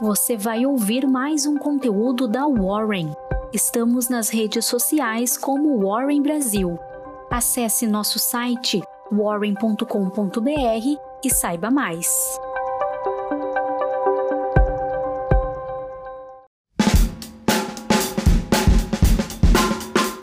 você vai ouvir mais um conteúdo da Warren. Estamos nas redes sociais como Warren Brasil. Acesse nosso site warren.com.br e saiba mais.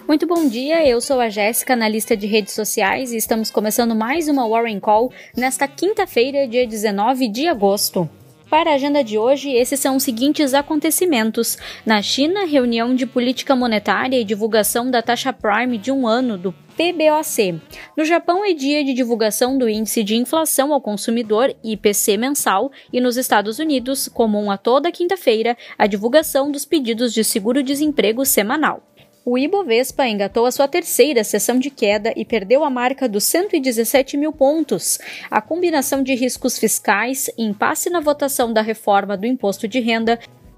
Muito bom dia, eu sou a Jéssica, analista de redes sociais, e estamos começando mais uma Warren Call nesta quinta-feira, dia 19 de agosto. Para a agenda de hoje, esses são os seguintes acontecimentos. Na China, reunião de política monetária e divulgação da taxa prime de um ano do PBOC. No Japão é dia de divulgação do índice de inflação ao consumidor IPC mensal e nos Estados Unidos, comum a toda quinta-feira, a divulgação dos pedidos de seguro-desemprego semanal. O Ibovespa engatou a sua terceira sessão de queda e perdeu a marca dos 117 mil pontos. A combinação de riscos fiscais, impasse na votação da reforma do imposto de renda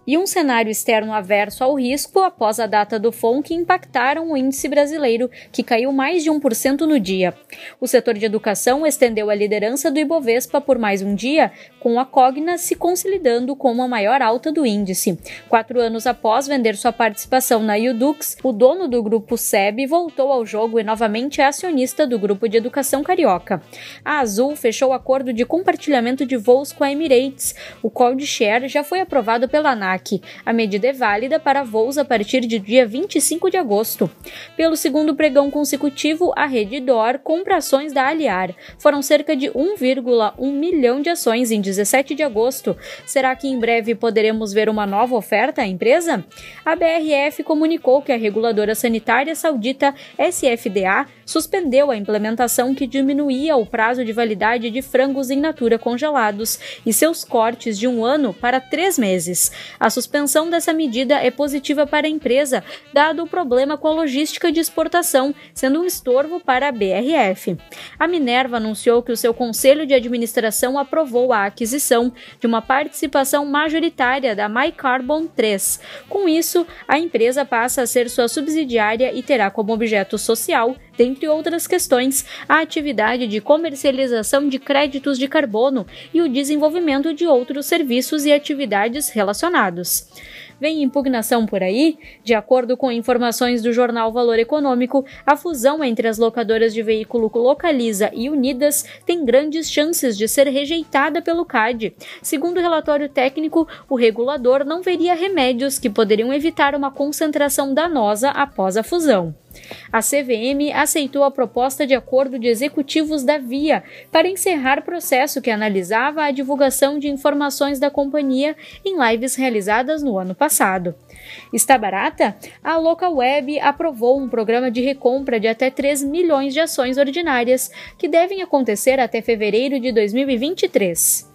e um cenário externo averso ao risco após a data do FONC impactaram o índice brasileiro, que caiu mais de 1% no dia. O setor de educação estendeu a liderança do Ibovespa por mais um dia, com a Cogna se consolidando como a maior alta do índice. Quatro anos após vender sua participação na Udux, o dono do grupo SEB voltou ao jogo e novamente é acionista do grupo de educação carioca. A Azul fechou acordo de compartilhamento de voos com a Emirates. O code share já foi aprovado pela ANAC a medida é válida para voos a partir de dia 25 de agosto. Pelo segundo pregão consecutivo, a rede DOR compra ações da Aliar. Foram cerca de 1,1 milhão de ações em 17 de agosto. Será que em breve poderemos ver uma nova oferta à empresa? A BRF comunicou que a reguladora sanitária saudita SFDA suspendeu a implementação que diminuía o prazo de validade de frangos em natura congelados e seus cortes de um ano para três meses. A suspensão dessa medida é positiva para a empresa, dado o problema com a logística de exportação, sendo um estorvo para a BRF. A Minerva anunciou que o seu conselho de administração aprovou a aquisição de uma participação majoritária da MyCarbon 3. Com isso, a empresa passa a ser sua subsidiária e terá como objeto social dentre outras questões, a atividade de comercialização de créditos de carbono e o desenvolvimento de outros serviços e atividades Vem impugnação por aí? De acordo com informações do jornal Valor Econômico, a fusão entre as locadoras de veículo Localiza e Unidas tem grandes chances de ser rejeitada pelo CAD. Segundo o relatório técnico, o regulador não veria remédios que poderiam evitar uma concentração danosa após a fusão. A CVM aceitou a proposta de acordo de executivos da Via para encerrar processo que analisava a divulgação de informações da companhia em lives realizadas no ano passado. Está barata? A Localweb aprovou um programa de recompra de até 3 milhões de ações ordinárias, que devem acontecer até fevereiro de 2023.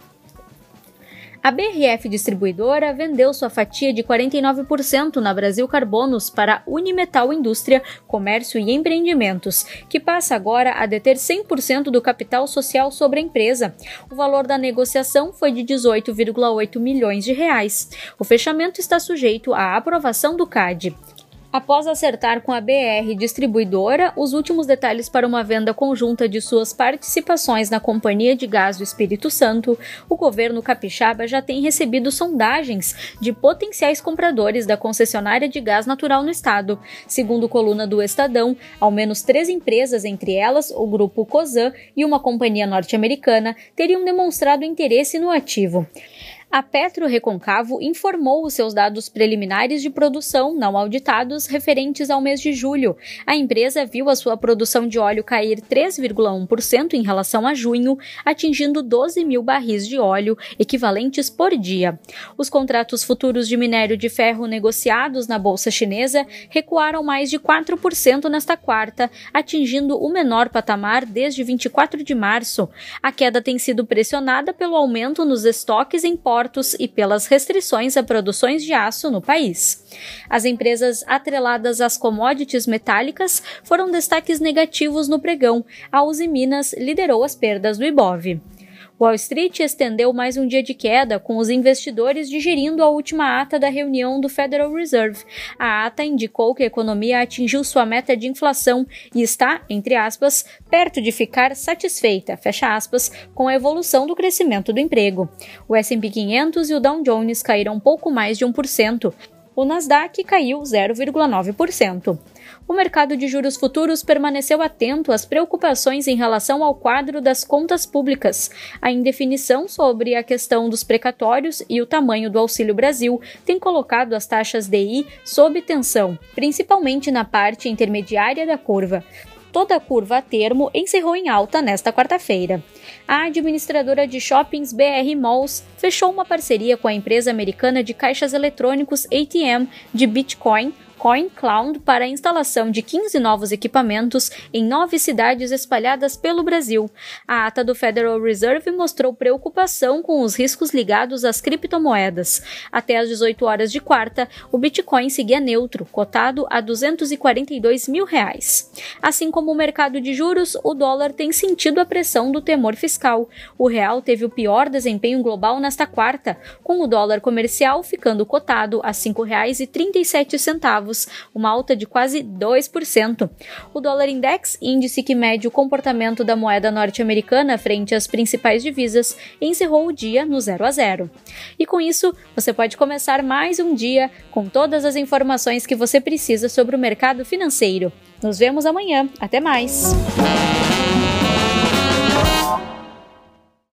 A BRF Distribuidora vendeu sua fatia de 49% na Brasil Carbonos para Unimetal Indústria, Comércio e Empreendimentos, que passa agora a deter 100% do capital social sobre a empresa. O valor da negociação foi de 18,8 milhões de reais. O fechamento está sujeito à aprovação do CAD. Após acertar com a BR Distribuidora os últimos detalhes para uma venda conjunta de suas participações na Companhia de Gás do Espírito Santo, o governo capixaba já tem recebido sondagens de potenciais compradores da concessionária de gás natural no estado. Segundo coluna do Estadão, ao menos três empresas, entre elas o grupo Cosan e uma companhia norte-americana, teriam demonstrado interesse no ativo. A Petro Reconcavo informou os seus dados preliminares de produção não auditados referentes ao mês de julho. A empresa viu a sua produção de óleo cair 3,1% em relação a junho, atingindo 12 mil barris de óleo equivalentes por dia. Os contratos futuros de minério de ferro negociados na bolsa chinesa recuaram mais de 4% nesta quarta, atingindo o menor patamar desde 24 de março. A queda tem sido pressionada pelo aumento nos estoques em portos portos e pelas restrições a produções de aço no país. As empresas atreladas às commodities metálicas foram destaques negativos no pregão. A Uzi Minas liderou as perdas do Ibov. Wall Street estendeu mais um dia de queda, com os investidores digerindo a última ata da reunião do Federal Reserve. A ata indicou que a economia atingiu sua meta de inflação e está, entre aspas, perto de ficar satisfeita, fecha aspas, com a evolução do crescimento do emprego. O S&P 500 e o Dow Jones caíram pouco mais de 1%. O Nasdaq caiu 0,9%. O mercado de juros futuros permaneceu atento às preocupações em relação ao quadro das contas públicas. A indefinição sobre a questão dos precatórios e o tamanho do Auxílio Brasil tem colocado as taxas DI sob tensão, principalmente na parte intermediária da curva toda a curva a termo encerrou em alta nesta quarta-feira. A administradora de shoppings BR Malls fechou uma parceria com a empresa americana de caixas eletrônicos ATM de Bitcoin CoinCloud para a instalação de 15 novos equipamentos em nove cidades espalhadas pelo Brasil. A ata do Federal Reserve mostrou preocupação com os riscos ligados às criptomoedas. Até às 18 horas de quarta, o Bitcoin seguia neutro, cotado a 242 mil reais. Assim como o mercado de juros, o dólar tem sentido a pressão do temor fiscal. O real teve o pior desempenho global nesta quarta, com o dólar comercial ficando cotado a R$ 5,37 uma alta de quase 2%. O dólar index, índice que mede o comportamento da moeda norte-americana frente às principais divisas, encerrou o dia no 0 a 0. E com isso, você pode começar mais um dia com todas as informações que você precisa sobre o mercado financeiro. Nos vemos amanhã. Até mais!